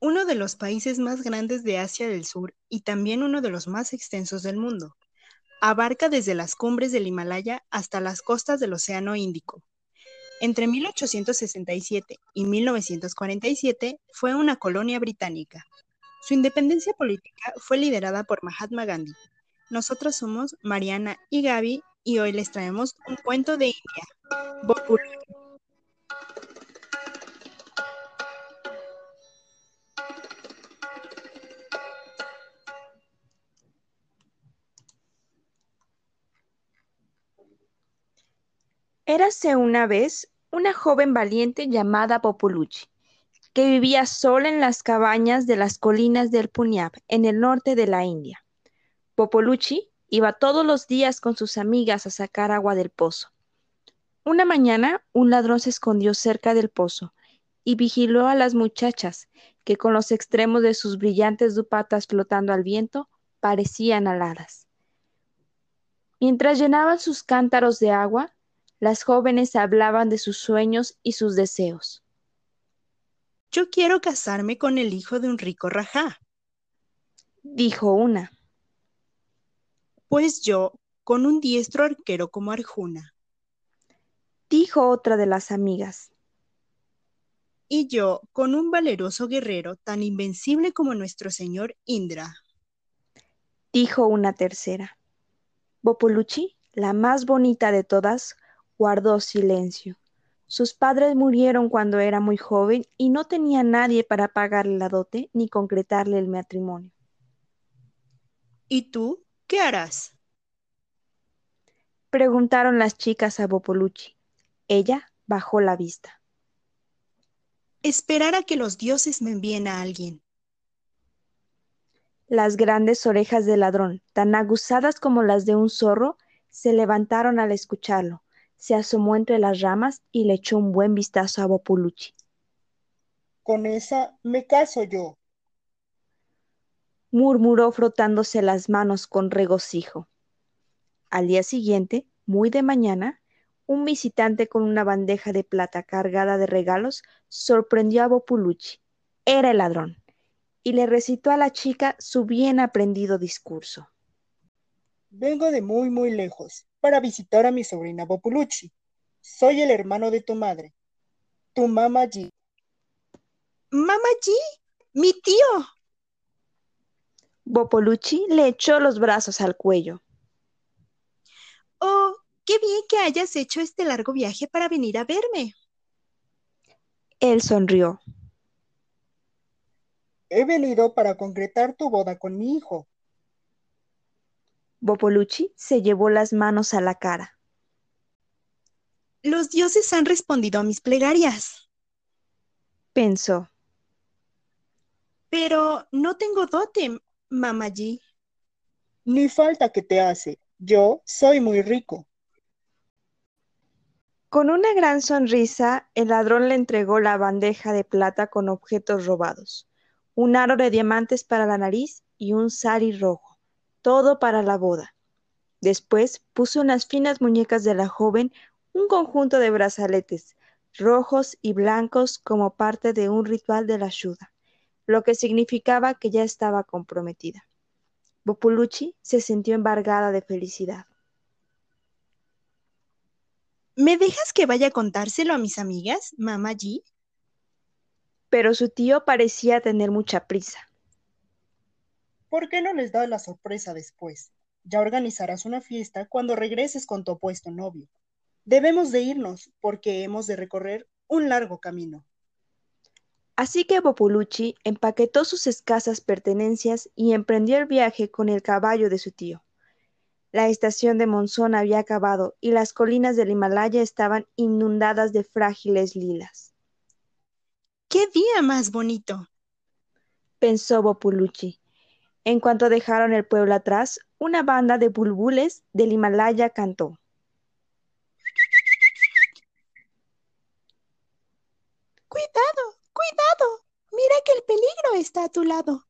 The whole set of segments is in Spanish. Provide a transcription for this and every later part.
uno de los países más grandes de Asia del Sur y también uno de los más extensos del mundo. Abarca desde las cumbres del Himalaya hasta las costas del Océano Índico. Entre 1867 y 1947 fue una colonia británica. Su independencia política fue liderada por Mahatma Gandhi. Nosotros somos Mariana y Gaby y hoy les traemos un cuento de India. Érase una vez una joven valiente llamada Populuchi, que vivía sola en las cabañas de las colinas del Punjab, en el norte de la India. Popoluchi iba todos los días con sus amigas a sacar agua del pozo. Una mañana un ladrón se escondió cerca del pozo y vigiló a las muchachas, que con los extremos de sus brillantes dupatas flotando al viento parecían aladas. Mientras llenaban sus cántaros de agua, las jóvenes hablaban de sus sueños y sus deseos. Yo quiero casarme con el hijo de un rico rajá, dijo una. Pues yo con un diestro arquero como Arjuna, dijo otra de las amigas. Y yo con un valeroso guerrero tan invencible como nuestro señor Indra, dijo una tercera. Bopoluchi, la más bonita de todas, guardó silencio. Sus padres murieron cuando era muy joven y no tenía nadie para pagarle la dote ni concretarle el matrimonio. ¿Y tú qué harás? Preguntaron las chicas a Bopoluchi. Ella bajó la vista. Esperar a que los dioses me envíen a alguien. Las grandes orejas del ladrón, tan aguzadas como las de un zorro, se levantaron al escucharlo se asomó entre las ramas y le echó un buen vistazo a Bopuluchi. Con esa me caso yo, murmuró frotándose las manos con regocijo. Al día siguiente, muy de mañana, un visitante con una bandeja de plata cargada de regalos sorprendió a Bopuluchi. Era el ladrón, y le recitó a la chica su bien aprendido discurso. Vengo de muy, muy lejos para visitar a mi sobrina Bopuluchi. Soy el hermano de tu madre, tu mamá G. ¿Mamá G? ¡Mi tío! Bopoluchi le echó los brazos al cuello. Oh, qué bien que hayas hecho este largo viaje para venir a verme. Él sonrió. He venido para concretar tu boda con mi hijo. Bopoluchi se llevó las manos a la cara. Los dioses han respondido a mis plegarias. Pensó. Pero no tengo dote, Mamaji. Ni falta que te hace. Yo soy muy rico. Con una gran sonrisa, el ladrón le entregó la bandeja de plata con objetos robados, un aro de diamantes para la nariz y un sari rojo todo para la boda. Después puso en las finas muñecas de la joven un conjunto de brazaletes rojos y blancos como parte de un ritual de la ayuda, lo que significaba que ya estaba comprometida. Bopuluchi se sintió embargada de felicidad. ¿Me dejas que vaya a contárselo a mis amigas, mamá G? Pero su tío parecía tener mucha prisa. ¿Por qué no les da la sorpresa después? Ya organizarás una fiesta cuando regreses con tu opuesto novio. Debemos de irnos porque hemos de recorrer un largo camino. Así que Bopuluchi empaquetó sus escasas pertenencias y emprendió el viaje con el caballo de su tío. La estación de monzón había acabado y las colinas del Himalaya estaban inundadas de frágiles lilas. ¡Qué día más bonito! pensó Bopuluchi en cuanto dejaron el pueblo atrás, una banda de bulbules del Himalaya cantó. Cuidado, cuidado. Mira que el peligro está a tu lado.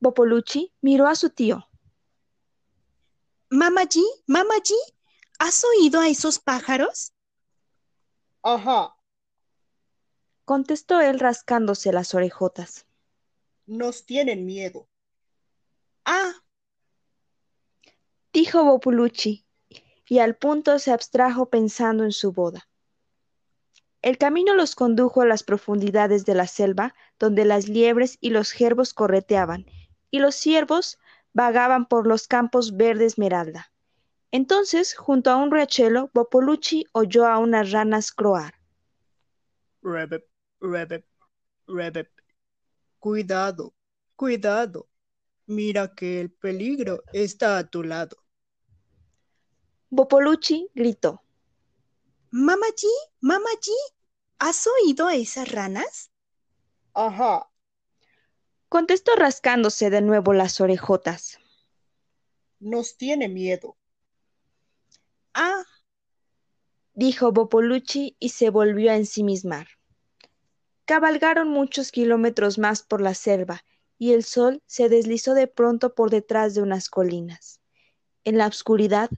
Bopoluchi miró a su tío. Mamaji, Mamaji, ¿has oído a esos pájaros? Ajá, contestó él rascándose las orejotas. Nos tienen miedo. Ah, dijo Bopulucci, y al punto se abstrajo pensando en su boda. El camino los condujo a las profundidades de la selva, donde las liebres y los jerbos correteaban, y los ciervos vagaban por los campos verde esmeralda. Entonces, junto a un riachuelo, Bopolucci oyó a unas ranas croar. Rebep, rebep, Cuidado, cuidado. Mira que el peligro está a tu lado. Bopolucci gritó. Mamaji, Mamaji, ¿has oído a esas ranas? Ajá. Contestó rascándose de nuevo las orejotas. Nos tiene miedo. Ah, dijo Bopolucci y se volvió a ensimismar. Cabalgaron muchos kilómetros más por la selva y el sol se deslizó de pronto por detrás de unas colinas. En la oscuridad,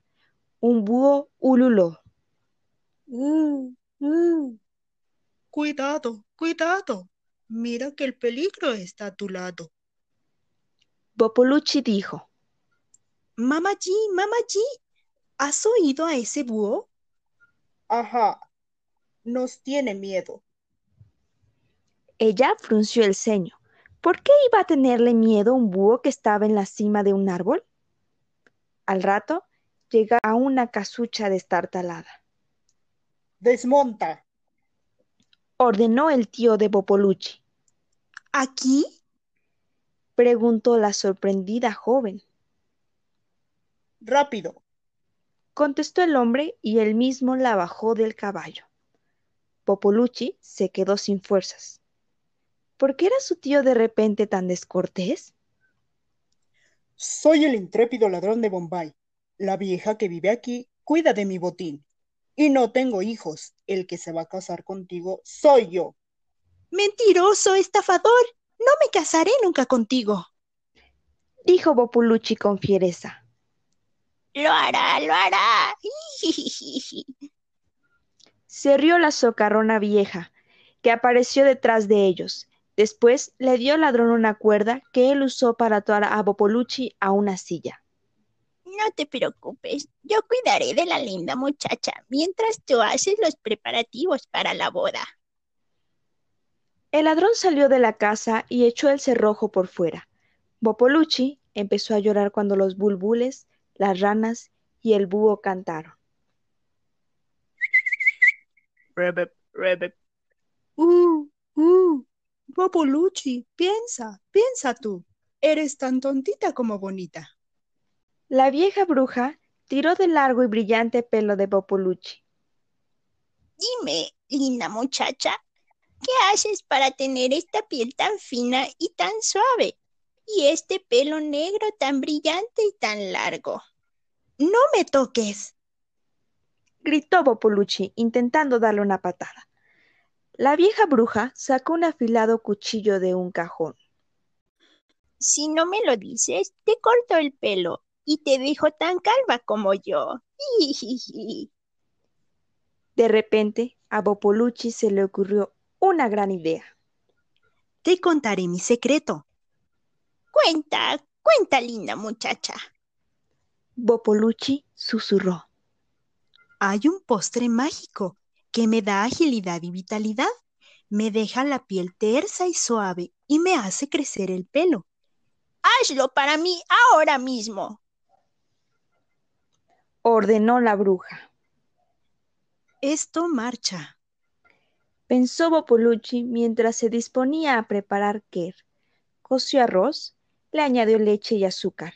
un búho ululó. Mm, mm. Cuidado, cuidado. Mira que el peligro está a tu lado. Bopolucci dijo. Mamaji, Mamaji, ¿has oído a ese búho? Ajá, nos tiene miedo. Ella frunció el ceño. ¿Por qué iba a tenerle miedo un búho que estaba en la cima de un árbol? Al rato llega a una casucha destartalada. Desmonta, ordenó el tío de Bopolucci. ¿Aquí? preguntó la sorprendida joven. Rápido, contestó el hombre y él mismo la bajó del caballo. Popolucci se quedó sin fuerzas. ¿Por qué era su tío de repente tan descortés? Soy el intrépido ladrón de Bombay. La vieja que vive aquí cuida de mi botín. Y no tengo hijos. El que se va a casar contigo soy yo. Mentiroso, estafador. No me casaré nunca contigo. Dijo Populucci con fiereza. Lo hará, lo hará. Se rió la socarrona vieja, que apareció detrás de ellos. Después le dio al ladrón una cuerda que él usó para atar a Bopolucci a una silla. No te preocupes, yo cuidaré de la linda muchacha mientras tú haces los preparativos para la boda. El ladrón salió de la casa y echó el cerrojo por fuera. Bopolucci empezó a llorar cuando los bulbules las ranas y el búho cantaron. Rebep, rebep. Uh, uh, Popolucci, piensa, piensa tú. Eres tan tontita como bonita. La vieja bruja tiró del largo y brillante pelo de Popolucci. Dime, linda muchacha, ¿qué haces para tener esta piel tan fina y tan suave? Y este pelo negro tan brillante y tan largo. No me toques. gritó Bopolucci, intentando darle una patada. La vieja bruja sacó un afilado cuchillo de un cajón. Si no me lo dices, te corto el pelo y te dejo tan calva como yo. De repente, a Bopolucci se le ocurrió una gran idea. Te contaré mi secreto. Cuenta, cuenta, linda muchacha. Bopolucci susurró. Hay un postre mágico que me da agilidad y vitalidad. Me deja la piel tersa y suave y me hace crecer el pelo. Hazlo para mí ahora mismo. Ordenó la bruja. Esto marcha. Pensó Bopolucci mientras se disponía a preparar quer. Coció arroz, le añadió leche y azúcar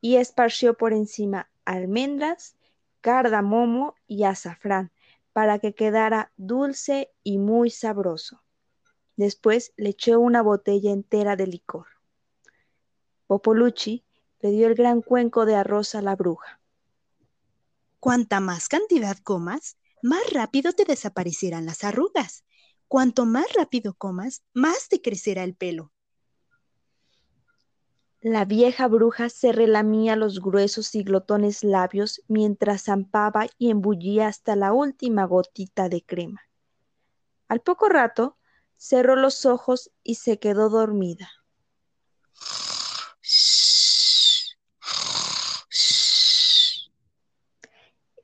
y esparció por encima almendras, cardamomo y azafrán para que quedara dulce y muy sabroso. Después le echó una botella entera de licor. Popolucci le dio el gran cuenco de arroz a la bruja. Cuanta más cantidad comas, más rápido te desaparecerán las arrugas. Cuanto más rápido comas, más te crecerá el pelo. La vieja bruja se relamía los gruesos y glotones labios mientras zampaba y embullía hasta la última gotita de crema. Al poco rato cerró los ojos y se quedó dormida.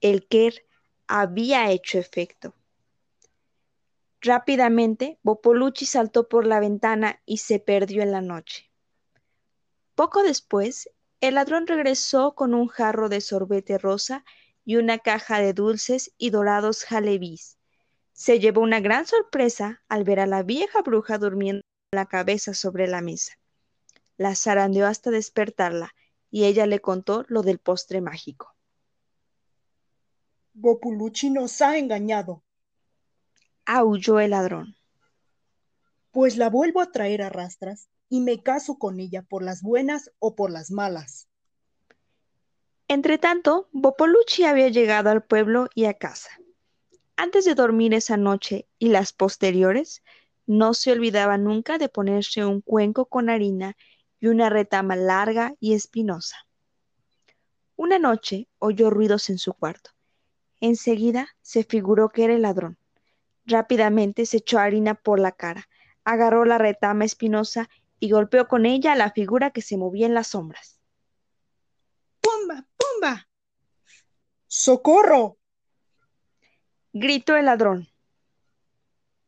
El Ker había hecho efecto. Rápidamente, Bopoluchi saltó por la ventana y se perdió en la noche. Poco después, el ladrón regresó con un jarro de sorbete rosa y una caja de dulces y dorados jalebís. Se llevó una gran sorpresa al ver a la vieja bruja durmiendo con la cabeza sobre la mesa. La zarandeó hasta despertarla y ella le contó lo del postre mágico. Bopulucci nos ha engañado, aulló el ladrón. Pues la vuelvo a traer a rastras y me caso con ella por las buenas o por las malas. Entretanto, Bopolucci había llegado al pueblo y a casa. Antes de dormir esa noche y las posteriores, no se olvidaba nunca de ponerse un cuenco con harina y una retama larga y espinosa. Una noche oyó ruidos en su cuarto. Enseguida se figuró que era el ladrón. Rápidamente se echó harina por la cara, agarró la retama espinosa y golpeó con ella a la figura que se movía en las sombras. ¡Pumba! ¡Pumba! ¡Socorro! gritó el ladrón.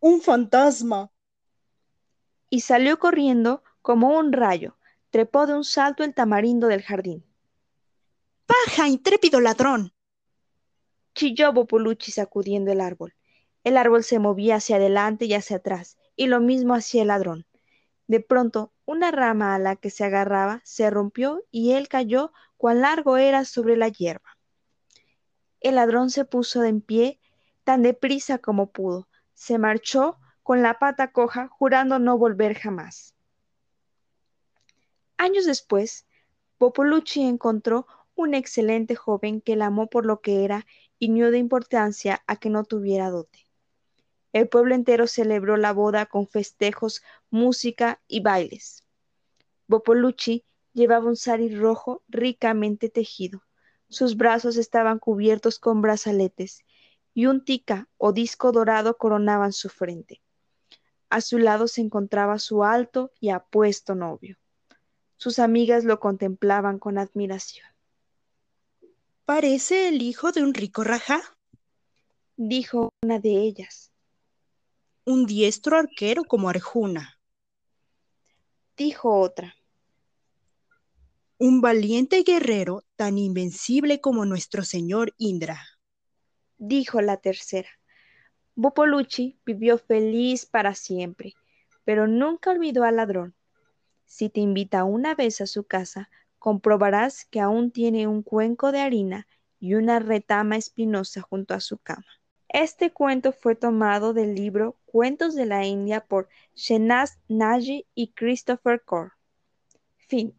¡Un fantasma! Y salió corriendo como un rayo. Trepó de un salto el tamarindo del jardín. ¡Baja, intrépido ladrón! chilló Bopolucci sacudiendo el árbol. El árbol se movía hacia adelante y hacia atrás, y lo mismo hacía el ladrón. De pronto, una rama a la que se agarraba se rompió y él cayó cuán largo era sobre la hierba. El ladrón se puso en pie tan deprisa como pudo. Se marchó con la pata coja, jurando no volver jamás. Años después, Popolucci encontró un excelente joven que la amó por lo que era y dio importancia a que no tuviera dote. El pueblo entero celebró la boda con festejos, música y bailes. Bopolucci llevaba un sari rojo ricamente tejido. Sus brazos estaban cubiertos con brazaletes y un tica o disco dorado coronaban su frente. A su lado se encontraba su alto y apuesto novio. Sus amigas lo contemplaban con admiración. Parece el hijo de un rico rajá, dijo una de ellas un diestro arquero como Arjuna. Dijo otra. Un valiente guerrero tan invencible como nuestro señor Indra. Dijo la tercera. Bopolucci vivió feliz para siempre, pero nunca olvidó al ladrón. Si te invita una vez a su casa, comprobarás que aún tiene un cuenco de harina y una retama espinosa junto a su cama. Este cuento fue tomado del libro Cuentos de la India por Shenaz Naji y Christopher Core. Fin.